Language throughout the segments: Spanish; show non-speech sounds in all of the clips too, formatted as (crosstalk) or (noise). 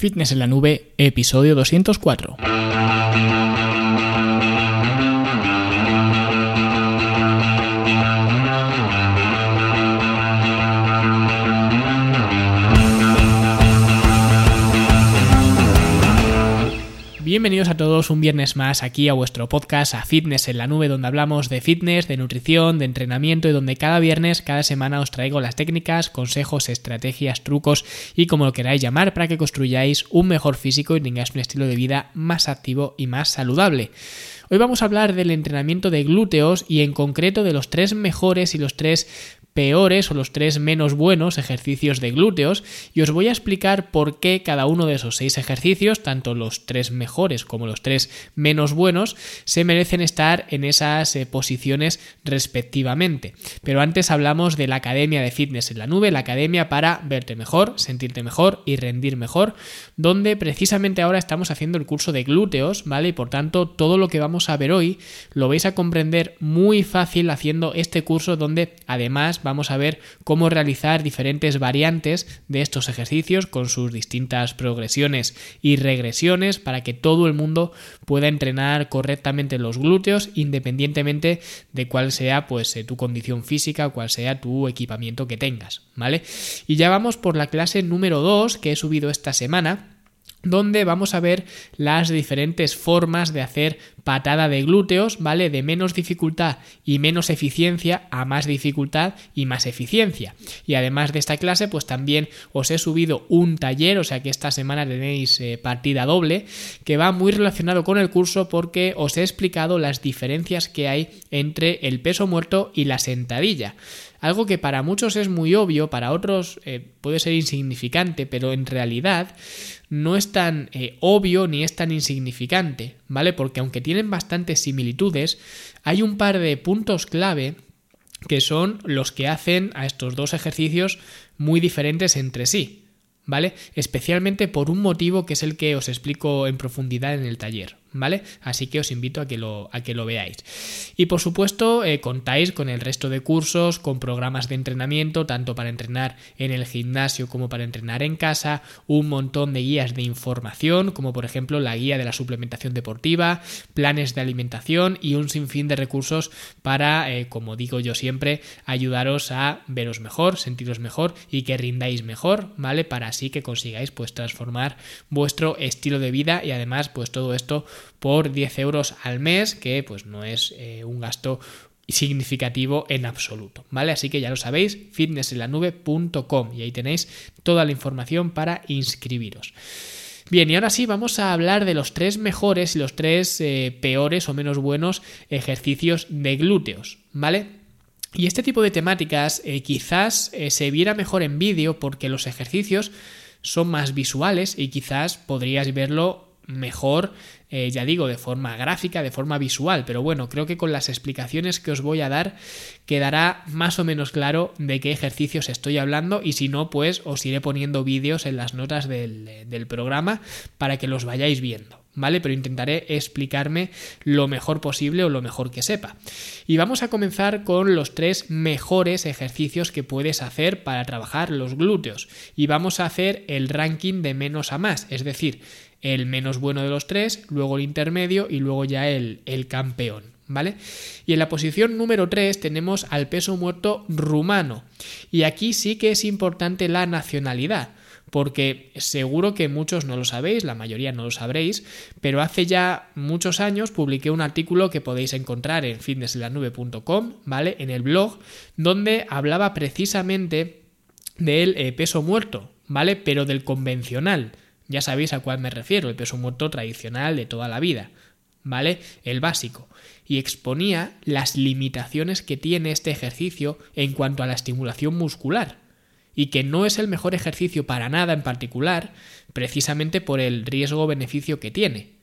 Fitness en la Nube, episodio 204. Bienvenidos a todos un viernes más aquí a vuestro podcast a Fitness en la Nube donde hablamos de fitness, de nutrición, de entrenamiento y donde cada viernes, cada semana os traigo las técnicas, consejos, estrategias, trucos y como lo queráis llamar para que construyáis un mejor físico y tengáis un estilo de vida más activo y más saludable. Hoy vamos a hablar del entrenamiento de glúteos y en concreto de los tres mejores y los tres peores o los tres menos buenos ejercicios de glúteos y os voy a explicar por qué cada uno de esos seis ejercicios, tanto los tres mejores como los tres menos buenos, se merecen estar en esas eh, posiciones respectivamente. Pero antes hablamos de la Academia de Fitness en la Nube, la academia para verte mejor, sentirte mejor y rendir mejor, donde precisamente ahora estamos haciendo el curso de glúteos, ¿vale? Y por tanto todo lo que vamos a ver hoy lo vais a comprender muy fácil haciendo este curso donde además vamos a ver cómo realizar diferentes variantes de estos ejercicios con sus distintas progresiones y regresiones para que todo el mundo pueda entrenar correctamente los glúteos independientemente de cuál sea pues eh, tu condición física, cuál sea tu equipamiento que tengas, ¿vale? Y ya vamos por la clase número 2 que he subido esta semana donde vamos a ver las diferentes formas de hacer patada de glúteos, ¿vale? De menos dificultad y menos eficiencia a más dificultad y más eficiencia. Y además de esta clase, pues también os he subido un taller, o sea que esta semana tenéis eh, partida doble, que va muy relacionado con el curso porque os he explicado las diferencias que hay entre el peso muerto y la sentadilla. Algo que para muchos es muy obvio, para otros eh, puede ser insignificante, pero en realidad no es tan eh, obvio ni es tan insignificante, ¿vale? Porque aunque tienen bastantes similitudes, hay un par de puntos clave que son los que hacen a estos dos ejercicios muy diferentes entre sí, ¿vale? Especialmente por un motivo que es el que os explico en profundidad en el taller. ¿Vale? Así que os invito a que lo, a que lo veáis. Y por supuesto, eh, contáis con el resto de cursos, con programas de entrenamiento, tanto para entrenar en el gimnasio como para entrenar en casa, un montón de guías de información, como por ejemplo la guía de la suplementación deportiva, planes de alimentación y un sinfín de recursos para, eh, como digo yo siempre, ayudaros a veros mejor, sentiros mejor y que rindáis mejor, ¿vale? Para así que consigáis pues transformar vuestro estilo de vida y además pues todo esto por 10 euros al mes, que pues no es eh, un gasto significativo en absoluto, ¿vale? Así que ya lo sabéis, fitnessenlanube.com y ahí tenéis toda la información para inscribiros. Bien, y ahora sí vamos a hablar de los tres mejores y los tres eh, peores o menos buenos ejercicios de glúteos, ¿vale? Y este tipo de temáticas eh, quizás se viera mejor en vídeo porque los ejercicios son más visuales y quizás podrías verlo mejor, eh, ya digo, de forma gráfica, de forma visual, pero bueno, creo que con las explicaciones que os voy a dar quedará más o menos claro de qué ejercicios estoy hablando y si no, pues os iré poniendo vídeos en las notas del, del programa para que los vayáis viendo. ¿Vale? Pero intentaré explicarme lo mejor posible o lo mejor que sepa. Y vamos a comenzar con los tres mejores ejercicios que puedes hacer para trabajar los glúteos. Y vamos a hacer el ranking de menos a más, es decir, el menos bueno de los tres, luego el intermedio y luego ya el, el campeón. ¿Vale? Y en la posición número 3 tenemos al peso muerto rumano. Y aquí sí que es importante la nacionalidad, porque seguro que muchos no lo sabéis, la mayoría no lo sabréis, pero hace ya muchos años publiqué un artículo que podéis encontrar en fitnesslanube.com, ¿vale? En el blog, donde hablaba precisamente del eh, peso muerto, ¿vale? Pero del convencional, ya sabéis a cuál me refiero, el peso muerto tradicional de toda la vida, ¿vale? El básico. Y exponía las limitaciones que tiene este ejercicio en cuanto a la estimulación muscular. Y que no es el mejor ejercicio para nada en particular, precisamente por el riesgo-beneficio que tiene.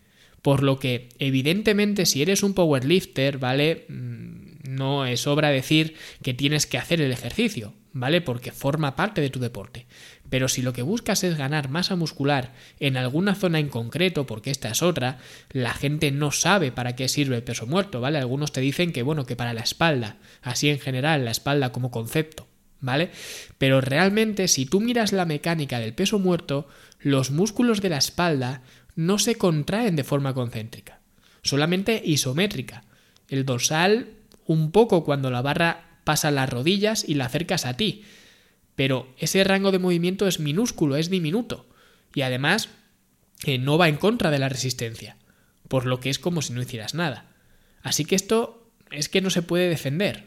Por lo que, evidentemente, si eres un powerlifter, ¿vale? Mm, no es obra decir que tienes que hacer el ejercicio, ¿vale? Porque forma parte de tu deporte. Pero si lo que buscas es ganar masa muscular en alguna zona en concreto, porque esta es otra, la gente no sabe para qué sirve el peso muerto, ¿vale? Algunos te dicen que, bueno, que para la espalda, así en general, la espalda como concepto, ¿vale? Pero realmente si tú miras la mecánica del peso muerto, los músculos de la espalda no se contraen de forma concéntrica, solamente isométrica. El dorsal un poco cuando la barra pasa las rodillas y la acercas a ti, pero ese rango de movimiento es minúsculo, es diminuto, y además eh, no va en contra de la resistencia, por lo que es como si no hicieras nada. Así que esto es que no se puede defender,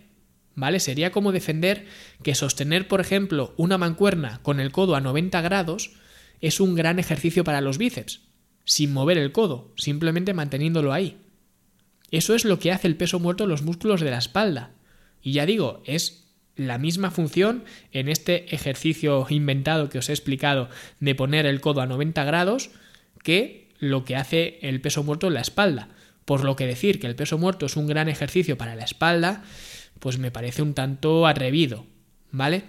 ¿vale? Sería como defender que sostener, por ejemplo, una mancuerna con el codo a 90 grados es un gran ejercicio para los bíceps, sin mover el codo, simplemente manteniéndolo ahí. Eso es lo que hace el peso muerto en los músculos de la espalda. Y ya digo, es la misma función en este ejercicio inventado que os he explicado de poner el codo a 90 grados que lo que hace el peso muerto en la espalda. Por lo que decir que el peso muerto es un gran ejercicio para la espalda, pues me parece un tanto atrevido, ¿vale?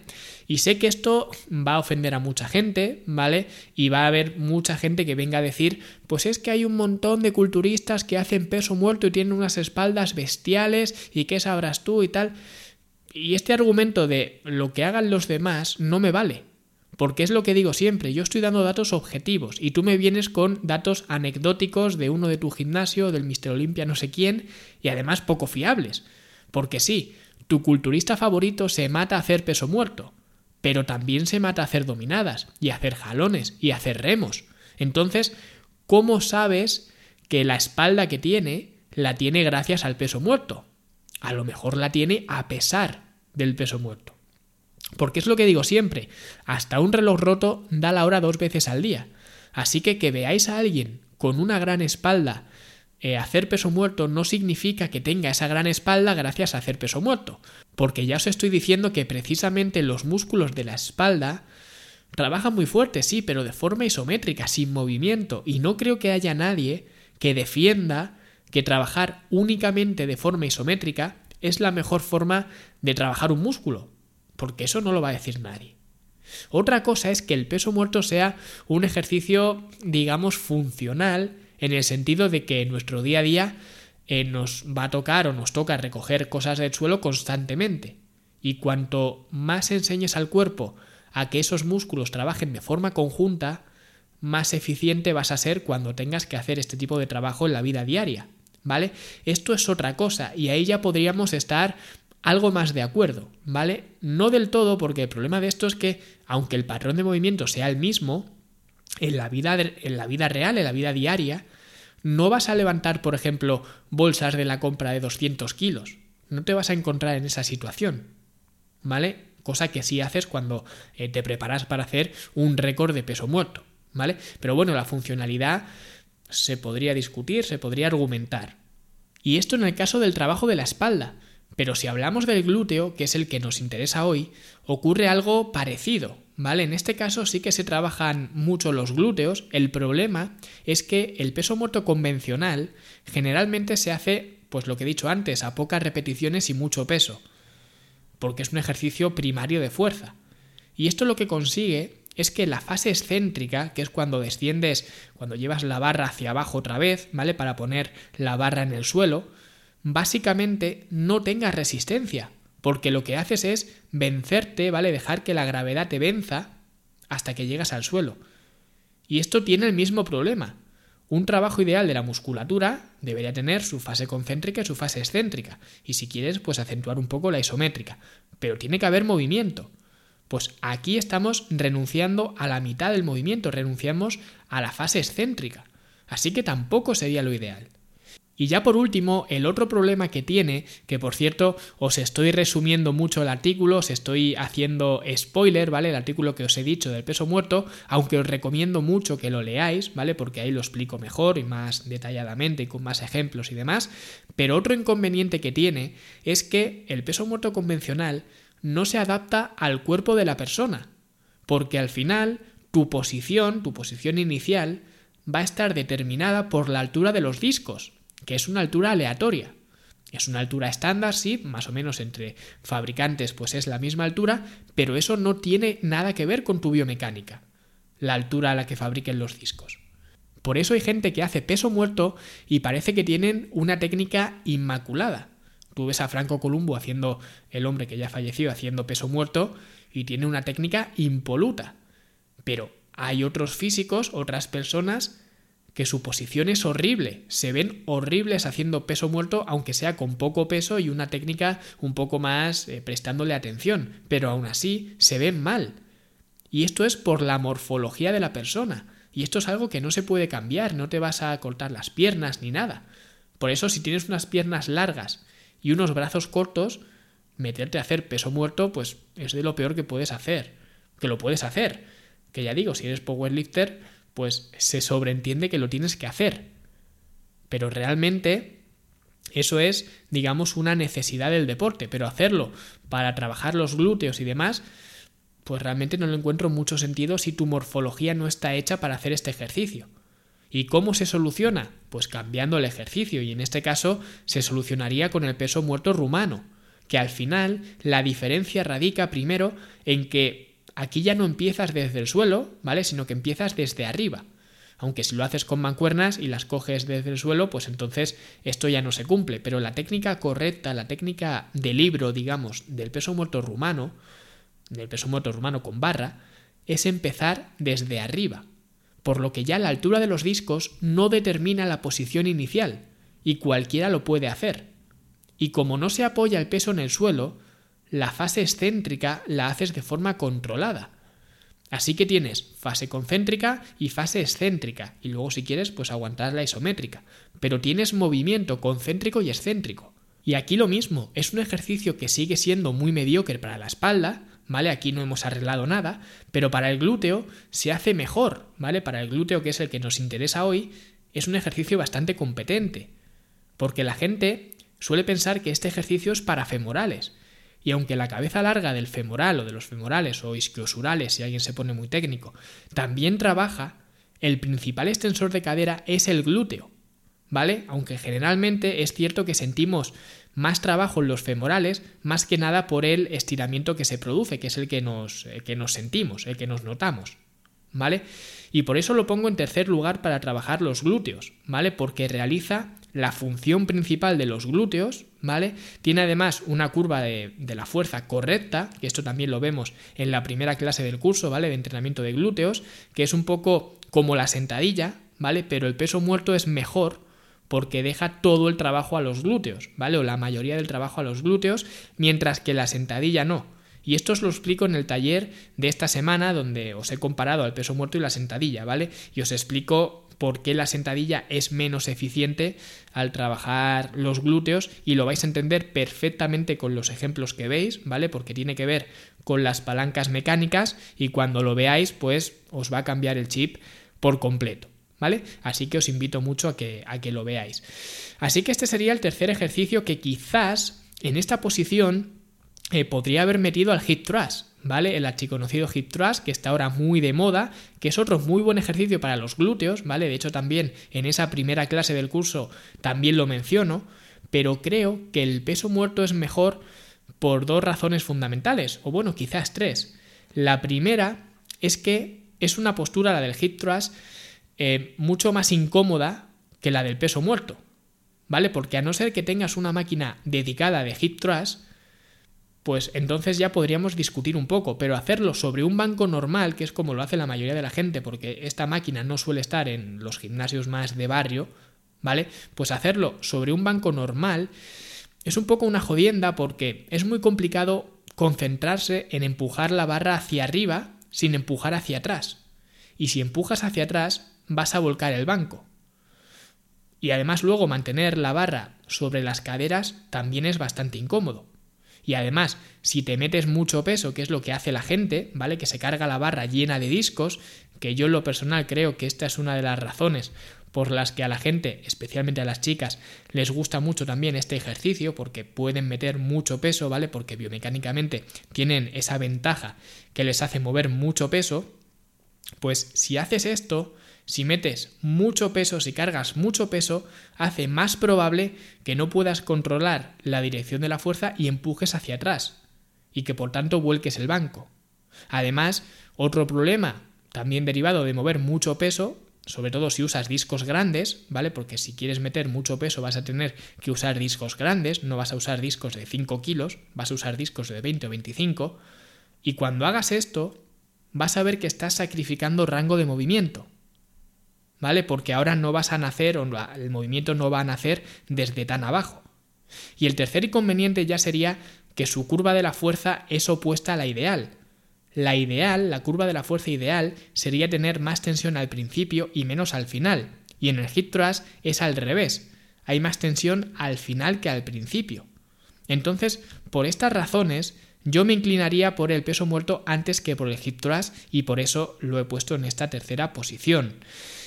Y sé que esto va a ofender a mucha gente, ¿vale? Y va a haber mucha gente que venga a decir, pues es que hay un montón de culturistas que hacen peso muerto y tienen unas espaldas bestiales y qué sabrás tú y tal. Y este argumento de lo que hagan los demás no me vale. Porque es lo que digo siempre, yo estoy dando datos objetivos y tú me vienes con datos anecdóticos de uno de tu gimnasio, del Mister Olimpia no sé quién, y además poco fiables. Porque sí, tu culturista favorito se mata a hacer peso muerto, pero también se mata a hacer dominadas, y a hacer jalones, y a hacer remos. Entonces, ¿cómo sabes que la espalda que tiene la tiene gracias al peso muerto? A lo mejor la tiene a pesar del peso muerto. Porque es lo que digo siempre, hasta un reloj roto da la hora dos veces al día. Así que que veáis a alguien con una gran espalda eh, hacer peso muerto no significa que tenga esa gran espalda gracias a hacer peso muerto, porque ya os estoy diciendo que precisamente los músculos de la espalda trabajan muy fuerte, sí, pero de forma isométrica, sin movimiento, y no creo que haya nadie que defienda que trabajar únicamente de forma isométrica es la mejor forma de trabajar un músculo, porque eso no lo va a decir nadie. Otra cosa es que el peso muerto sea un ejercicio, digamos, funcional en el sentido de que en nuestro día a día eh, nos va a tocar o nos toca recoger cosas del suelo constantemente. Y cuanto más enseñes al cuerpo a que esos músculos trabajen de forma conjunta, más eficiente vas a ser cuando tengas que hacer este tipo de trabajo en la vida diaria. ¿Vale? Esto es otra cosa y ahí ya podríamos estar algo más de acuerdo, ¿vale? No del todo, porque el problema de esto es que, aunque el patrón de movimiento sea el mismo, en la vida, en la vida real, en la vida diaria, no vas a levantar, por ejemplo, bolsas de la compra de 200 kilos. No te vas a encontrar en esa situación. ¿Vale? Cosa que sí haces cuando eh, te preparas para hacer un récord de peso muerto. ¿Vale? Pero bueno, la funcionalidad se podría discutir, se podría argumentar. Y esto en el caso del trabajo de la espalda. Pero si hablamos del glúteo, que es el que nos interesa hoy, ocurre algo parecido. ¿Vale? En este caso sí que se trabajan mucho los glúteos. El problema es que el peso muerto convencional generalmente se hace, pues lo que he dicho antes, a pocas repeticiones y mucho peso, porque es un ejercicio primario de fuerza. Y esto lo que consigue es que la fase excéntrica, que es cuando desciendes, cuando llevas la barra hacia abajo otra vez, ¿vale? Para poner la barra en el suelo, básicamente no tenga resistencia, porque lo que haces es vencerte, ¿vale? Dejar que la gravedad te venza hasta que llegas al suelo. Y esto tiene el mismo problema. Un trabajo ideal de la musculatura debería tener su fase concéntrica y su fase excéntrica, y si quieres, pues acentuar un poco la isométrica, pero tiene que haber movimiento. Pues aquí estamos renunciando a la mitad del movimiento, renunciamos a la fase excéntrica, así que tampoco sería lo ideal. Y ya por último, el otro problema que tiene, que por cierto os estoy resumiendo mucho el artículo, os estoy haciendo spoiler, ¿vale? El artículo que os he dicho del peso muerto, aunque os recomiendo mucho que lo leáis, ¿vale? Porque ahí lo explico mejor y más detalladamente y con más ejemplos y demás. Pero otro inconveniente que tiene es que el peso muerto convencional no se adapta al cuerpo de la persona, porque al final tu posición, tu posición inicial, va a estar determinada por la altura de los discos que es una altura aleatoria. Es una altura estándar, sí, más o menos entre fabricantes pues es la misma altura, pero eso no tiene nada que ver con tu biomecánica, la altura a la que fabriquen los discos. Por eso hay gente que hace peso muerto y parece que tienen una técnica inmaculada, Tú ves a Franco Columbo haciendo, el hombre que ya falleció, haciendo peso muerto y tiene una técnica impoluta. Pero hay otros físicos, otras personas que su posición es horrible, se ven horribles haciendo peso muerto, aunque sea con poco peso y una técnica un poco más eh, prestándole atención, pero aún así se ven mal. Y esto es por la morfología de la persona. Y esto es algo que no se puede cambiar, no te vas a cortar las piernas ni nada. Por eso si tienes unas piernas largas y unos brazos cortos, meterte a hacer peso muerto pues es de lo peor que puedes hacer. Que lo puedes hacer. Que ya digo, si eres powerlifter, pues se sobreentiende que lo tienes que hacer. Pero realmente eso es, digamos, una necesidad del deporte, pero hacerlo para trabajar los glúteos y demás, pues realmente no le encuentro mucho sentido si tu morfología no está hecha para hacer este ejercicio. ¿Y cómo se soluciona? Pues cambiando el ejercicio y en este caso se solucionaría con el peso muerto rumano, que al final la diferencia radica primero en que Aquí ya no empiezas desde el suelo, ¿vale? Sino que empiezas desde arriba. Aunque si lo haces con mancuernas y las coges desde el suelo, pues entonces esto ya no se cumple. Pero la técnica correcta, la técnica de libro, digamos, del peso muerto rumano, del peso muerto rumano con barra, es empezar desde arriba. Por lo que ya la altura de los discos no determina la posición inicial, y cualquiera lo puede hacer. Y como no se apoya el peso en el suelo, la fase excéntrica la haces de forma controlada. Así que tienes fase concéntrica y fase excéntrica, y luego si quieres, pues aguantar la isométrica. Pero tienes movimiento concéntrico y excéntrico. Y aquí lo mismo, es un ejercicio que sigue siendo muy mediocre para la espalda, ¿vale? Aquí no hemos arreglado nada, pero para el glúteo se hace mejor, ¿vale? Para el glúteo, que es el que nos interesa hoy, es un ejercicio bastante competente. Porque la gente suele pensar que este ejercicio es para femorales, y aunque la cabeza larga del femoral o de los femorales o isquiosurales, si alguien se pone muy técnico, también trabaja, el principal extensor de cadera es el glúteo, ¿vale? Aunque generalmente es cierto que sentimos más trabajo en los femorales, más que nada por el estiramiento que se produce, que es el que nos, eh, que nos sentimos, el que nos notamos, ¿vale? Y por eso lo pongo en tercer lugar para trabajar los glúteos, ¿vale? Porque realiza la función principal de los glúteos, ¿vale? Tiene además una curva de, la fuerza correcta, que esto también lo vemos en la primera clase del curso, ¿vale? De entrenamiento de glúteos, que es un poco como la sentadilla, ¿vale? Pero el peso muerto es mejor porque deja todo el trabajo a los glúteos, ¿vale? O la mayoría del trabajo a los glúteos, mientras que la sentadilla no. Y esto os lo explico en el taller de esta semana donde os he comparado al peso muerto y la sentadilla, ¿vale? Y os explico por qué la sentadilla es menos eficiente al trabajar los glúteos y lo vais a entender perfectamente con los ejemplos que veis, ¿vale? Porque tiene que ver con las palancas mecánicas y cuando lo veáis pues os va a cambiar el chip por completo. ¿Vale? Así que os invito mucho a que, a que lo veáis. Así que este sería el tercer ejercicio que quizás en esta posición eh, podría haber metido al hip thrust, ¿vale? El archiconocido hip thrust, que está ahora muy de moda, que es otro muy buen ejercicio para los glúteos, ¿vale? De hecho, también en esa primera clase del curso también lo menciono, pero creo que el peso muerto es mejor por dos razones fundamentales, o bueno, quizás tres. La primera es que es una postura, la del hip thrust, eh, mucho más incómoda que la del peso muerto, ¿vale? Porque a no ser que tengas una máquina dedicada de hip thrust, pues entonces ya podríamos discutir un poco, pero hacerlo sobre un banco normal, que es como lo hace la mayoría de la gente, porque esta máquina no suele estar en los gimnasios más de barrio, ¿vale? Pues hacerlo sobre un banco normal es un poco una jodienda porque es muy complicado concentrarse en empujar la barra hacia arriba sin empujar hacia atrás. Y si empujas hacia atrás, vas a volcar el banco. Y además luego mantener la barra sobre las caderas también es bastante incómodo. Y además, si te metes mucho peso, que es lo que hace la gente, ¿vale? Que se carga la barra llena de discos, que yo en lo personal creo que esta es una de las razones por las que a la gente, especialmente a las chicas, les gusta mucho también este ejercicio, porque pueden meter mucho peso, ¿vale? Porque biomecánicamente tienen esa ventaja que les hace mover mucho peso, pues si haces esto, si metes mucho peso, si cargas mucho peso, hace más probable que no puedas controlar la dirección de la fuerza y empujes hacia atrás, y que por tanto vuelques el banco. Además, otro problema, también derivado de mover mucho peso, sobre todo si usas discos grandes, ¿vale? Porque si quieres meter mucho peso vas a tener que usar discos grandes, no vas a usar discos de 5 kilos, vas a usar discos de 20 o 25. Y cuando hagas esto, vas a ver que estás sacrificando rango de movimiento, ¿vale? Porque ahora no vas a nacer, o el movimiento no va a nacer desde tan abajo. Y el tercer inconveniente ya sería que su curva de la fuerza es opuesta a la ideal. La ideal, la curva de la fuerza ideal, sería tener más tensión al principio y menos al final. Y en el hip thrust es al revés. Hay más tensión al final que al principio. Entonces, por estas razones, yo me inclinaría por el peso muerto antes que por el hip thrust y por eso lo he puesto en esta tercera posición.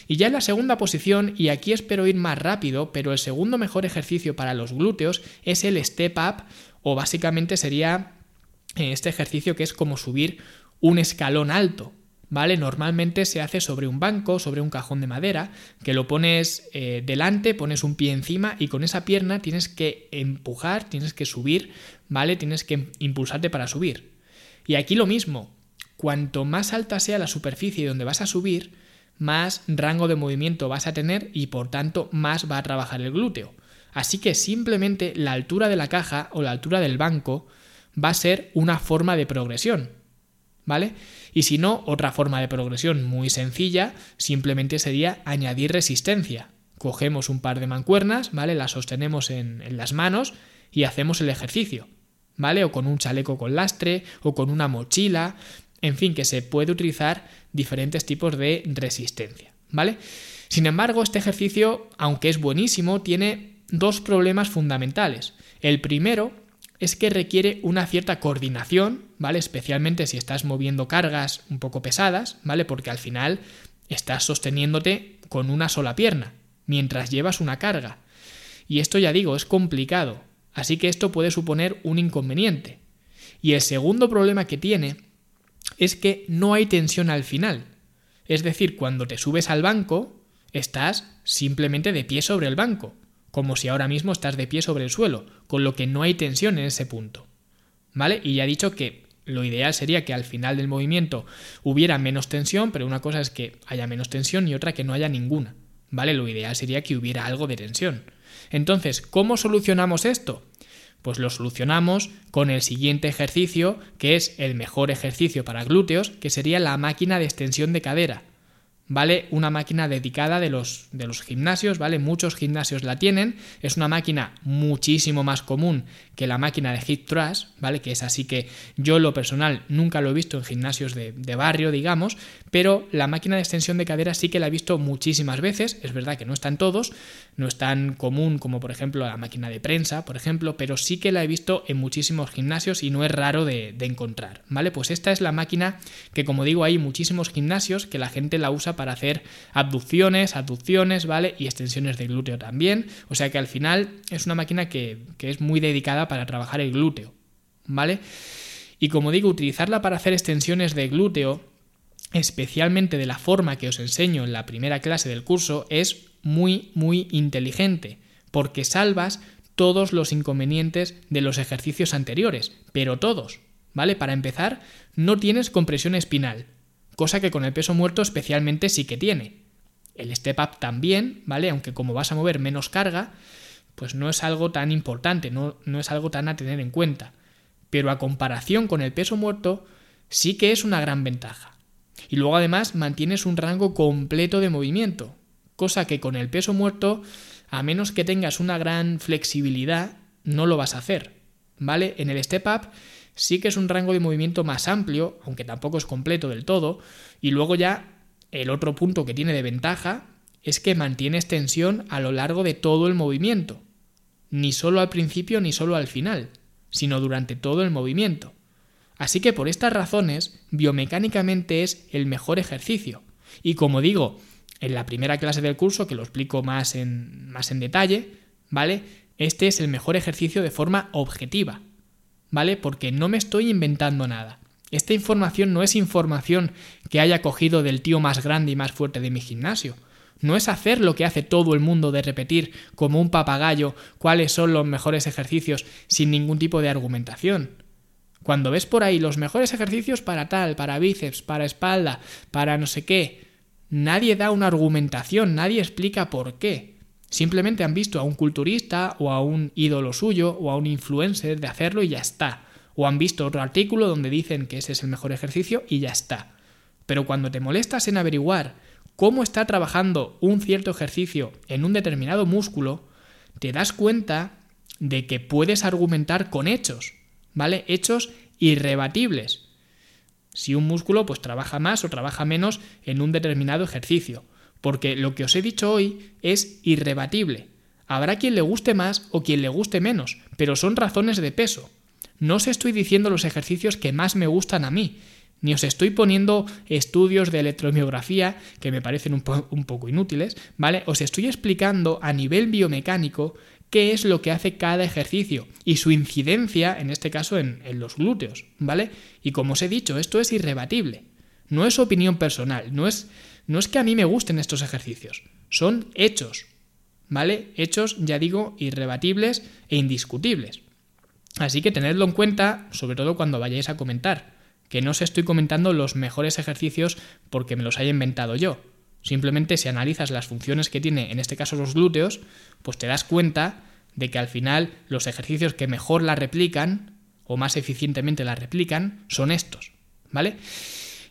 Y ya en la segunda posición, y aquí espero ir más rápido, pero el segundo mejor ejercicio para los glúteos es el step up, o básicamente sería eh, este ejercicio que es como subir un escalón alto. ¿Vale? Normalmente se hace sobre un banco, sobre un cajón de madera, que lo pones eh, delante, pones un pie encima y con esa pierna tienes que empujar, tienes que subir, ¿vale? Tienes que impulsarte para subir. Y aquí lo mismo, cuanto más alta sea la superficie donde vas a subir, más rango de movimiento vas a tener y por tanto más va a trabajar el glúteo. Así que simplemente la altura de la caja o la altura del banco va a ser una forma de progresión. ¿Vale? Y si no, otra forma de progresión muy sencilla simplemente sería añadir resistencia. Cogemos un par de mancuernas, ¿vale? Las sostenemos en, las manos y hacemos el ejercicio. ¿Vale? O con un chaleco con lastre, o con una mochila, en fin, que se puede utilizar diferentes tipos de resistencia, ¿vale? Sin embargo, este ejercicio, aunque es buenísimo, tiene dos problemas fundamentales. El primero es que requiere una cierta coordinación, ¿vale? Especialmente si estás moviendo cargas un poco pesadas, ¿vale? Porque al final estás sosteniéndote con una sola pierna mientras llevas una carga. Y esto ya digo, es complicado, así que esto puede suponer un inconveniente. Y el segundo problema que tiene es que no hay tensión al final. Es decir, cuando te subes al banco, estás simplemente de pie sobre el banco, como si ahora mismo estás de pie sobre el suelo, con lo que no hay tensión en ese punto. ¿Vale? Y ya he dicho que lo ideal sería que al final del movimiento hubiera menos tensión, pero una cosa es que haya menos tensión y otra que no haya ninguna. ¿Vale? Lo ideal sería que hubiera algo de tensión. Entonces, ¿cómo solucionamos esto? Pues lo solucionamos con el siguiente ejercicio, que es el mejor ejercicio para glúteos, que sería la máquina de extensión de cadera. ¿vale? Una máquina dedicada de los, de los gimnasios, ¿vale? Muchos gimnasios la tienen, es una máquina muchísimo más común que la máquina de hip thrust, ¿vale? Que es así que yo lo personal nunca lo he visto en gimnasios de, de, barrio, digamos, pero la máquina de extensión de cadera sí que la he visto muchísimas veces, es verdad que no están todos, no es tan común como por ejemplo la máquina de prensa, por ejemplo, pero sí que la he visto en muchísimos gimnasios y no es raro de, encontrar, ¿vale? Pues esta es la máquina que como digo hay muchísimos gimnasios que la gente la usa para hacer abducciones, aducciones, ¿vale? Y extensiones de glúteo también. O sea que al final es una máquina que, que es muy dedicada para trabajar el glúteo, ¿vale? Y como digo, utilizarla para hacer extensiones de glúteo, especialmente de la forma que os enseño en la primera clase del curso, es muy, muy inteligente, porque salvas todos los inconvenientes de los ejercicios anteriores, pero todos, ¿vale? Para empezar, no tienes compresión espinal, cosa que con el peso muerto especialmente sí que tiene. El step up también, ¿vale? Aunque como vas a mover menos carga, pues no es algo tan importante, no, no es algo tan a tener en cuenta. Pero a comparación con el peso muerto, sí que es una gran ventaja. Y luego además mantienes un rango completo de movimiento, cosa que con el peso muerto, a menos que tengas una gran flexibilidad, no lo vas a hacer. ¿Vale? En el step up sí que es un rango de movimiento más amplio, aunque tampoco es completo del todo, y luego ya el otro punto que tiene de ventaja es que mantienes tensión a lo largo de todo el movimiento, ni solo al principio ni solo al final, sino durante todo el movimiento. Así que por estas razones, biomecánicamente es el mejor ejercicio. Y como digo, en la primera clase del curso, que lo explico más en, más en detalle, ¿vale? Este es el mejor ejercicio de forma objetiva, ¿vale? Porque no me estoy inventando nada. Esta información no es información que haya cogido del tío más grande y más fuerte de mi gimnasio. No es hacer lo que hace todo el mundo de repetir como un papagayo cuáles son los mejores ejercicios sin ningún tipo de argumentación. Cuando ves por ahí los mejores ejercicios para tal, para bíceps, para espalda, para no sé qué, nadie da una argumentación, nadie explica por qué. Simplemente han visto a un culturista o a un ídolo suyo o a un influencer de hacerlo y ya está. O han visto otro artículo donde dicen que ese es el mejor ejercicio y ya está. Pero cuando te molestas en averiguar cómo está trabajando un cierto ejercicio en un determinado músculo, te das cuenta de que puedes argumentar con hechos, ¿vale? Hechos irrebatibles. Si un músculo pues trabaja más o trabaja menos en un determinado ejercicio, porque lo que os he dicho hoy es irrebatible. Habrá quien le guste más o quien le guste menos, pero son razones de peso. No os estoy diciendo los ejercicios que más me gustan a mí, ni os estoy poniendo estudios de electromiografía que me parecen un, un, poco inútiles, ¿vale? Os estoy explicando a nivel biomecánico qué es lo que hace cada ejercicio y su incidencia, en este caso, en, los glúteos, ¿vale? Y como os he dicho, esto es irrebatible. No es opinión personal, no es, no es que a mí me gusten estos ejercicios, son hechos, ¿vale? Hechos, ya digo, irrebatibles e indiscutibles. Así que tenedlo en cuenta, sobre todo cuando vayáis a comentar que no os estoy comentando los mejores ejercicios porque me los haya inventado yo. Simplemente si analizas las funciones que tiene, en este caso los glúteos, pues te das cuenta de que al final los ejercicios que mejor la replican o más eficientemente la replican son estos, ¿vale?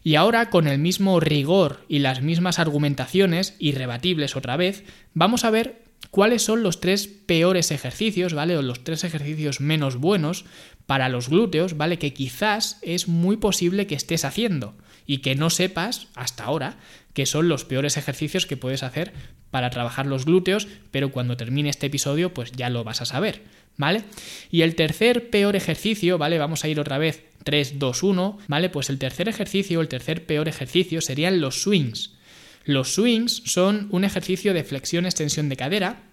Y ahora, con el mismo rigor y las mismas argumentaciones, irrebatibles otra vez, vamos a ver cuáles son los tres peores ejercicios, ¿vale? O los tres ejercicios menos buenos para los glúteos, ¿vale? Que quizás es muy posible que estés haciendo y que no sepas hasta ahora que son los peores ejercicios que puedes hacer para trabajar los glúteos, pero cuando termine este episodio pues ya lo vas a saber, ¿vale? Y el tercer peor ejercicio, ¿vale? Vamos a ir otra vez 3, 2, 1, ¿vale? Pues el tercer ejercicio, el tercer peor ejercicio serían los swings. Los swings son un ejercicio de flexión-extensión de cadera,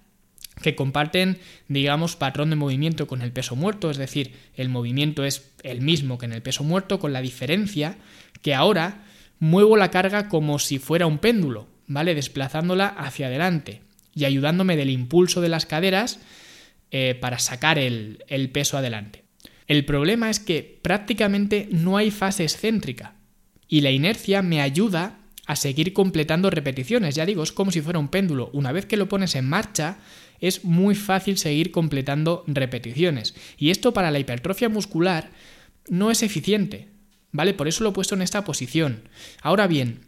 que comparten, digamos, patrón de movimiento con el peso muerto, es decir, el movimiento es el mismo que en el peso muerto, con la diferencia que ahora muevo la carga como si fuera un péndulo, ¿vale? Desplazándola hacia adelante y ayudándome del impulso de las caderas eh, para sacar el, el peso adelante. El problema es que prácticamente no hay fase excéntrica y la inercia me ayuda a seguir completando repeticiones. Ya digo, es como si fuera un péndulo. Una vez que lo pones en marcha, es muy fácil seguir completando repeticiones. Y esto para la hipertrofia muscular no es eficiente, ¿vale? Por eso lo he puesto en esta posición. Ahora bien,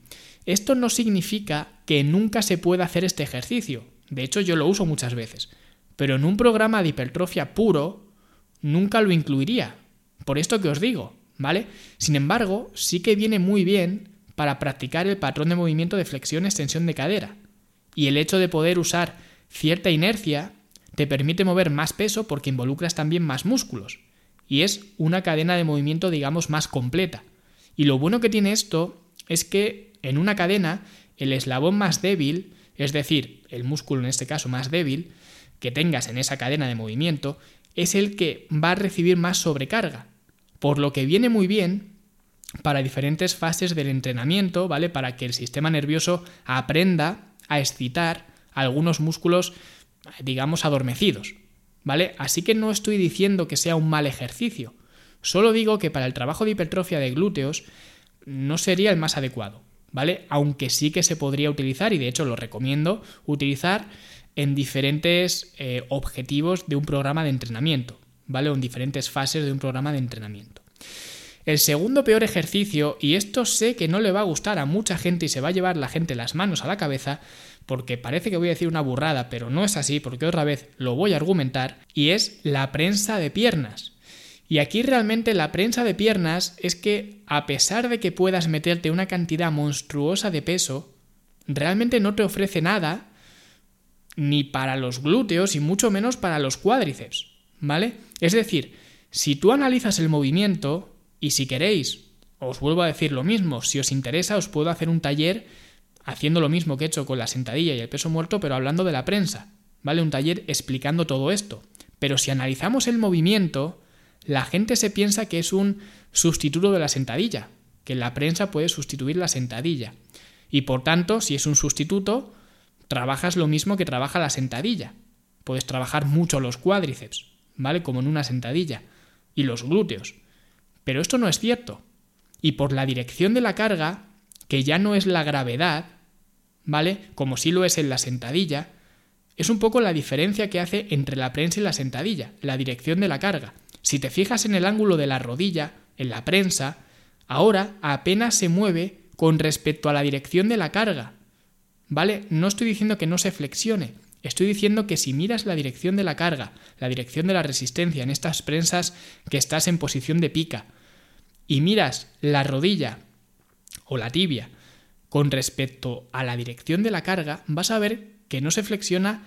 esto no significa que nunca se pueda hacer este ejercicio. De hecho, yo lo uso muchas veces. Pero en un programa de hipertrofia puro, nunca lo incluiría. Por esto que os digo, ¿vale? Sin embargo, sí que viene muy bien para practicar el patrón de movimiento de flexión-extensión de cadera. Y el hecho de poder usar cierta inercia te permite mover más peso porque involucras también más músculos. Y es una cadena de movimiento, digamos, más completa. Y lo bueno que tiene esto es que en una cadena el eslabón más débil, es decir, el músculo en este caso más débil, que tengas en esa cadena de movimiento, es el que va a recibir más sobrecarga. Por lo que viene muy bien para diferentes fases del entrenamiento, ¿vale? Para que el sistema nervioso aprenda a excitar algunos músculos, digamos, adormecidos, ¿vale? Así que no estoy diciendo que sea un mal ejercicio, solo digo que para el trabajo de hipertrofia de glúteos no sería el más adecuado, ¿vale? Aunque sí que se podría utilizar, y de hecho lo recomiendo, utilizar en diferentes eh, objetivos de un programa de entrenamiento, ¿vale? O en diferentes fases de un programa de entrenamiento. El segundo peor ejercicio, y esto sé que no le va a gustar a mucha gente y se va a llevar la gente las manos a la cabeza, porque parece que voy a decir una burrada, pero no es así, porque otra vez lo voy a argumentar, y es la prensa de piernas. Y aquí realmente la prensa de piernas es que, a pesar de que puedas meterte una cantidad monstruosa de peso, realmente no te ofrece nada, ni para los glúteos y mucho menos para los cuádriceps, ¿vale? Es decir, si tú analizas el movimiento, y si queréis, os vuelvo a decir lo mismo, si os interesa os puedo hacer un taller haciendo lo mismo que he hecho con la sentadilla y el peso muerto, pero hablando de la prensa, ¿vale? Un taller explicando todo esto. Pero si analizamos el movimiento, la gente se piensa que es un sustituto de la sentadilla, que la prensa puede sustituir la sentadilla. Y por tanto, si es un sustituto, trabajas lo mismo que trabaja la sentadilla. Puedes trabajar mucho los cuádriceps, ¿vale? Como en una sentadilla. Y los glúteos. Pero esto no es cierto. Y por la dirección de la carga, que ya no es la gravedad, ¿vale? Como si lo es en la sentadilla, es un poco la diferencia que hace entre la prensa y la sentadilla, la dirección de la carga. Si te fijas en el ángulo de la rodilla, en la prensa, ahora apenas se mueve con respecto a la dirección de la carga. ¿Vale? No estoy diciendo que no se flexione, estoy diciendo que si miras la dirección de la carga, la dirección de la resistencia en estas prensas que estás en posición de pica, y miras la rodilla o la tibia con respecto a la dirección de la carga, vas a ver que no se flexiona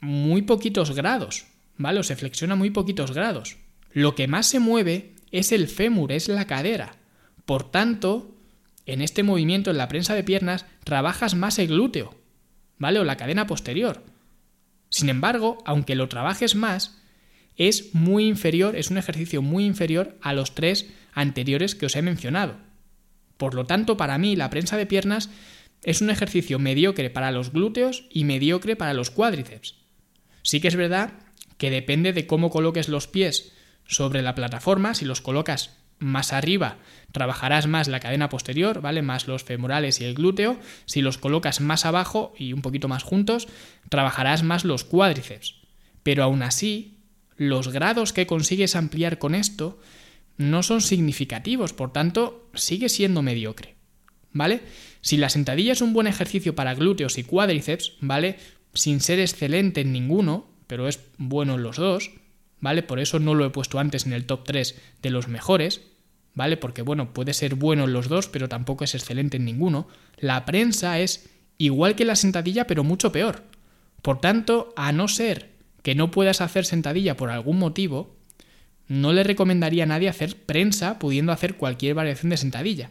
muy poquitos grados, ¿vale? O se flexiona muy poquitos grados. Lo que más se mueve es el fémur, es la cadera. Por tanto, en este movimiento, en la prensa de piernas, trabajas más el glúteo, ¿vale? O la cadena posterior. Sin embargo, aunque lo trabajes más, es muy inferior, es un ejercicio muy inferior a los tres anteriores que os he mencionado. Por lo tanto, para mí, la prensa de piernas es un ejercicio mediocre para los glúteos y mediocre para los cuádriceps. Sí que es verdad que depende de cómo coloques los pies sobre la plataforma, si los colocas más arriba trabajarás más la cadena posterior, ¿vale? Más los femorales y el glúteo. Si los colocas más abajo y un poquito más juntos, trabajarás más los cuádriceps. Pero aún así, los grados que consigues ampliar con esto no son significativos, por tanto, sigue siendo mediocre. ¿Vale? Si la sentadilla es un buen ejercicio para glúteos y cuádriceps, ¿vale? Sin ser excelente en ninguno, pero es bueno en los dos, ¿vale? Por eso no lo he puesto antes en el top 3 de los mejores, ¿vale? Porque bueno, puede ser bueno en los dos, pero tampoco es excelente en ninguno. La prensa es igual que la sentadilla, pero mucho peor. Por tanto, a no ser que no puedas hacer sentadilla por algún motivo, no le recomendaría a nadie hacer prensa pudiendo hacer cualquier variación de sentadilla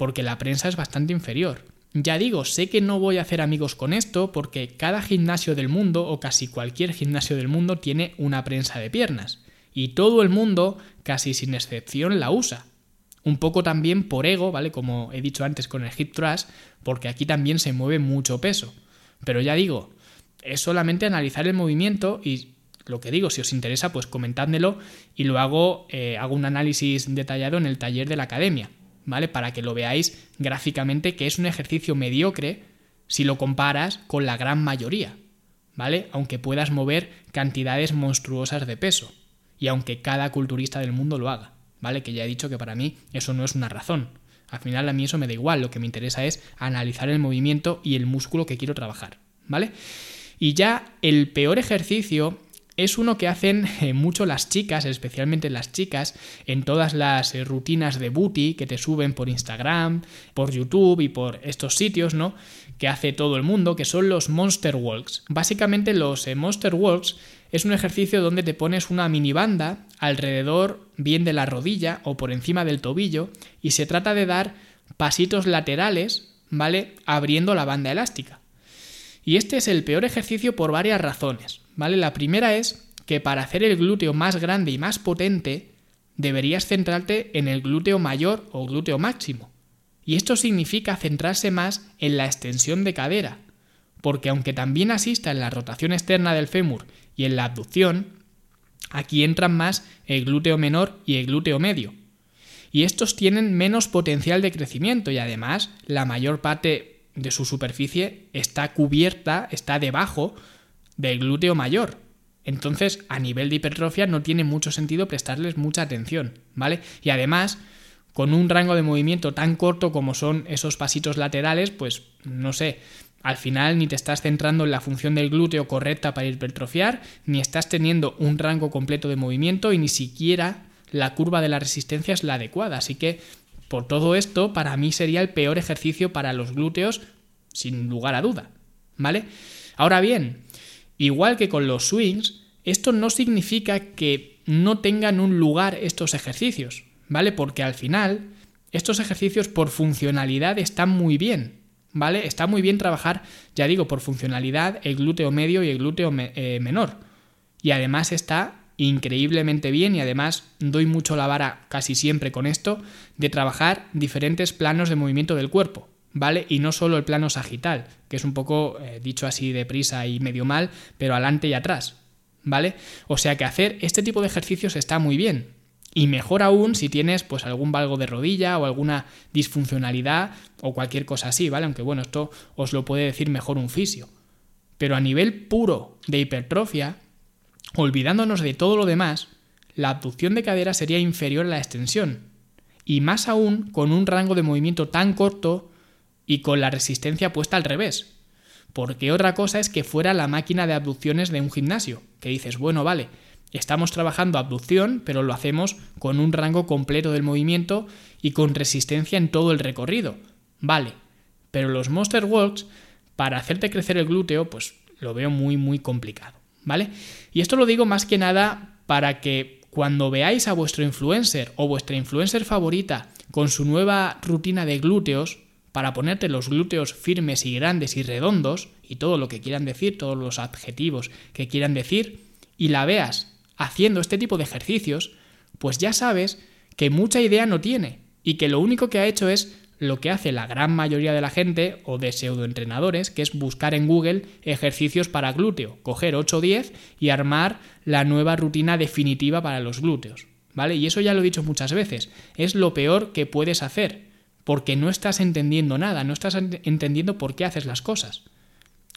porque la prensa es bastante inferior. Ya digo, sé que no voy a hacer amigos con esto porque cada gimnasio del mundo o casi cualquier gimnasio del mundo tiene una prensa de piernas y todo el mundo, casi sin excepción, la usa. Un poco también por ego, ¿vale? Como he dicho antes con el hip thrust, porque aquí también se mueve mucho peso. Pero ya digo, es solamente analizar el movimiento y lo que digo, si os interesa, pues comentádmelo y luego eh, hago un análisis detallado en el taller de la academia. ¿vale? Para que lo veáis gráficamente que es un ejercicio mediocre si lo comparas con la gran mayoría, ¿vale? Aunque puedas mover cantidades monstruosas de peso y aunque cada culturista del mundo lo haga, ¿vale? Que ya he dicho que para mí eso no es una razón. Al final a mí eso me da igual, lo que me interesa es analizar el movimiento y el músculo que quiero trabajar, ¿vale? Y ya el peor ejercicio es uno que hacen eh, mucho las chicas, especialmente las chicas, en todas las eh, rutinas de booty que te suben por Instagram, por YouTube y por estos sitios, ¿no? Que hace todo el mundo, que son los Monster Walks. Básicamente los eh, Monster Walks es un ejercicio donde te pones una mini banda alrededor bien de la rodilla o por encima del tobillo y se trata de dar pasitos laterales, ¿vale? Abriendo la banda elástica. Y este es el peor ejercicio por varias razones. ¿Vale? La primera es que para hacer el glúteo más grande y más potente, deberías centrarte en el glúteo mayor o glúteo máximo. Y esto significa centrarse más en la extensión de cadera, porque aunque también asista en la rotación externa del fémur y en la abducción, aquí entran más el glúteo menor y el glúteo medio. Y estos tienen menos potencial de crecimiento y además la mayor parte de su superficie está cubierta, está debajo del glúteo mayor. Entonces, a nivel de hipertrofia no tiene mucho sentido prestarles mucha atención, ¿vale? Y además, con un rango de movimiento tan corto como son esos pasitos laterales, pues no sé, al final ni te estás centrando en la función del glúteo correcta para hipertrofiar, ni estás teniendo un rango completo de movimiento y ni siquiera la curva de la resistencia es la adecuada. Así que, por todo esto, para mí sería el peor ejercicio para los glúteos, sin lugar a duda, ¿vale? Ahora bien, Igual que con los swings, esto no significa que no tengan un lugar estos ejercicios, ¿vale? Porque al final estos ejercicios por funcionalidad están muy bien, ¿vale? Está muy bien trabajar, ya digo, por funcionalidad el glúteo medio y el glúteo eh, menor. Y además está increíblemente bien y además doy mucho la vara casi siempre con esto de trabajar diferentes planos de movimiento del cuerpo. ¿Vale? Y no solo el plano sagital, que es un poco eh, dicho así deprisa y medio mal, pero adelante y atrás, ¿vale? O sea que hacer este tipo de ejercicios está muy bien. Y mejor aún si tienes pues algún valgo de rodilla o alguna disfuncionalidad o cualquier cosa así, ¿vale? Aunque bueno, esto os lo puede decir mejor un fisio. Pero a nivel puro de hipertrofia, olvidándonos de todo lo demás, la abducción de cadera sería inferior a la extensión. Y más aún con un rango de movimiento tan corto y con la resistencia puesta al revés. Porque otra cosa es que fuera la máquina de abducciones de un gimnasio, que dices, bueno, vale, Estamos trabajando abducción, pero lo hacemos con un rango completo del movimiento y con resistencia en todo el recorrido. Vale, pero los Monster Walks, para hacerte crecer el glúteo, pues lo veo muy, muy complicado. ¿Vale? Y esto lo digo más que nada para que cuando veáis a vuestro influencer o vuestra influencer favorita con su nueva rutina de glúteos, para ponerte los glúteos firmes y grandes y redondos, y todo lo que quieran decir, todos los adjetivos que quieran decir, y la veas haciendo este tipo de ejercicios, pues ya sabes que mucha idea no tiene y que lo único que ha hecho es lo que hace la gran mayoría de la gente o de pseudoentrenadores, que es buscar en Google ejercicios para glúteo, coger 8 o 10 y armar la nueva rutina definitiva para los glúteos. ¿Vale? Y eso ya lo he dicho muchas veces, es lo peor que puedes hacer, porque no estás entendiendo nada, no estás entendiendo por qué haces las cosas.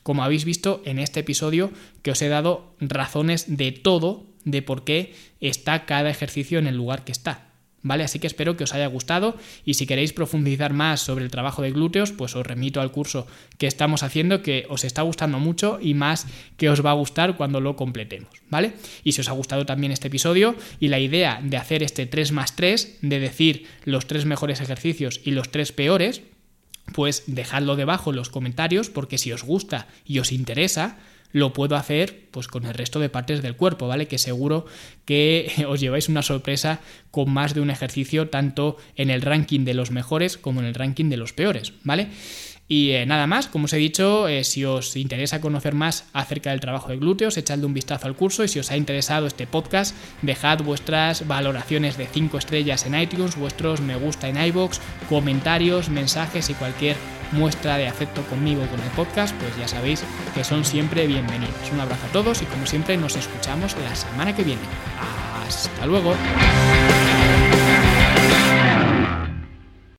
Como habéis visto en este episodio que os he dado razones de todo de por qué está cada ejercicio en el lugar que está. ¿Vale? Así que espero que os haya gustado y si queréis profundizar más sobre el trabajo de glúteos, pues os remito al curso que estamos haciendo que os está gustando mucho y más que os va a gustar cuando lo completemos, ¿vale? Y si os ha gustado también este episodio y la idea de hacer este 3 más 3, de decir los tres mejores ejercicios y los tres peores, pues dejadlo debajo en los comentarios porque si os gusta y os interesa, lo puedo hacer pues con el resto de partes del cuerpo, ¿vale? Que seguro que (laughs) os lleváis una sorpresa con más de un ejercicio tanto en el ranking de los mejores como en el ranking de los peores, ¿vale? Y eh, nada más, como os he dicho, eh, si os interesa conocer más acerca del trabajo de glúteos, echadle un vistazo al curso y si os ha interesado este podcast, dejad vuestras valoraciones de 5 estrellas en iTunes, vuestros me gusta en iBox, comentarios, mensajes y cualquier muestra de afecto conmigo con el podcast, pues ya sabéis que son siempre bienvenidos. Un abrazo a todos y como siempre nos escuchamos la semana que viene. Hasta luego.